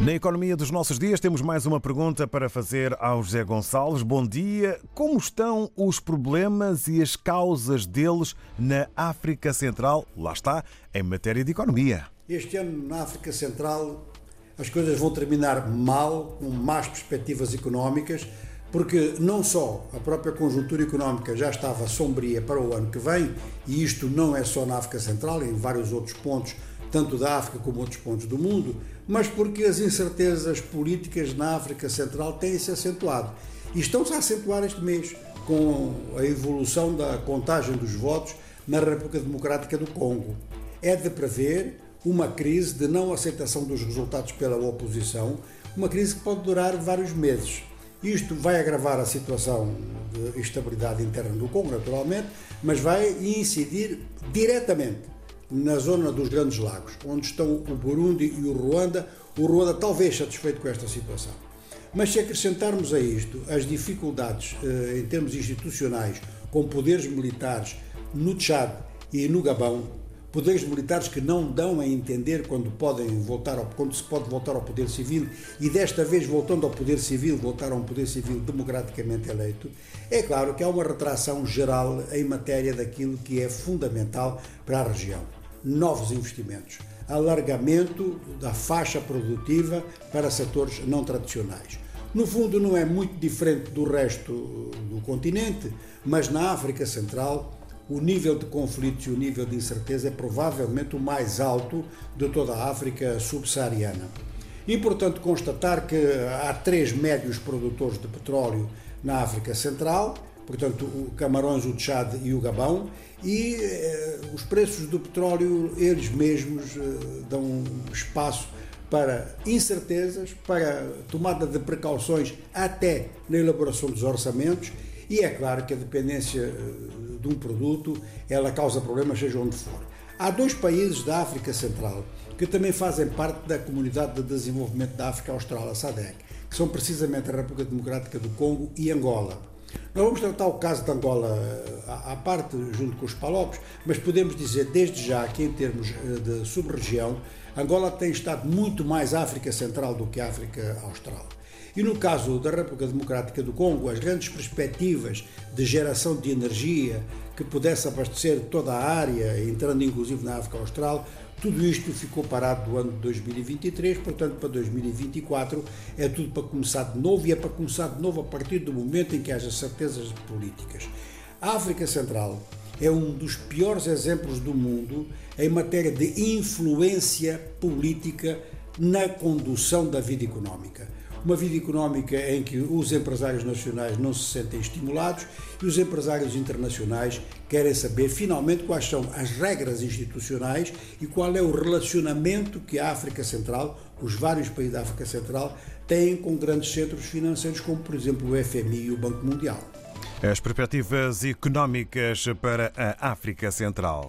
Na economia dos nossos dias, temos mais uma pergunta para fazer ao José Gonçalves. Bom dia. Como estão os problemas e as causas deles na África Central? Lá está, em matéria de economia. Este ano, na África Central, as coisas vão terminar mal, com más perspectivas económicas, porque não só a própria conjuntura económica já estava sombria para o ano que vem, e isto não é só na África Central, em vários outros pontos tanto da África como outros pontos do mundo, mas porque as incertezas políticas na África Central têm-se acentuado. E estão-se a acentuar este mês com a evolução da contagem dos votos na República Democrática do Congo. É de prever uma crise de não aceitação dos resultados pela oposição, uma crise que pode durar vários meses. Isto vai agravar a situação de estabilidade interna do Congo, naturalmente, mas vai incidir diretamente na zona dos Grandes Lagos, onde estão o Burundi e o Ruanda, o Ruanda talvez satisfeito com esta situação. Mas se acrescentarmos a isto as dificuldades eh, em termos institucionais com poderes militares no Tchad e no Gabão, poderes militares que não dão a entender quando podem voltar ao, quando se pode voltar ao poder civil e desta vez voltando ao poder civil, voltar a um poder civil democraticamente eleito, é claro que há uma retração geral em matéria daquilo que é fundamental para a região novos investimentos, alargamento da faixa produtiva para setores não tradicionais. No fundo, não é muito diferente do resto do continente, mas na África Central o nível de conflitos e o nível de incerteza é provavelmente o mais alto de toda a África subsaariana. Importante constatar que há três médios produtores de petróleo na África Central portanto, o Camarões, o Tchad e o Gabão, e eh, os preços do petróleo, eles mesmos eh, dão espaço para incertezas, para tomada de precauções até na elaboração dos orçamentos, e é claro que a dependência eh, de um produto, ela causa problemas seja onde for. Há dois países da África Central que também fazem parte da Comunidade de Desenvolvimento da África Austral, a SADC, que são precisamente a República Democrática do Congo e Angola. Nós vamos tratar o caso de Angola eh, à parte, junto com os Palopes, mas podemos dizer desde já que, em termos eh, de sub-região, Angola tem estado muito mais África Central do que África Austral. E no caso da República Democrática do Congo, as grandes perspectivas de geração de energia que pudesse abastecer toda a área, entrando inclusive na África Austral, tudo isto ficou parado do ano de 2023, portanto, para 2024 é tudo para começar de novo e é para começar de novo a partir do momento em que haja certezas políticas. A África Central é um dos piores exemplos do mundo em matéria de influência política na condução da vida económica uma vida económica em que os empresários nacionais não se sentem estimulados e os empresários internacionais querem saber finalmente quais são as regras institucionais e qual é o relacionamento que a África Central, os vários países da África Central, têm com grandes centros financeiros como, por exemplo, o FMI e o Banco Mundial. As perspectivas económicas para a África Central.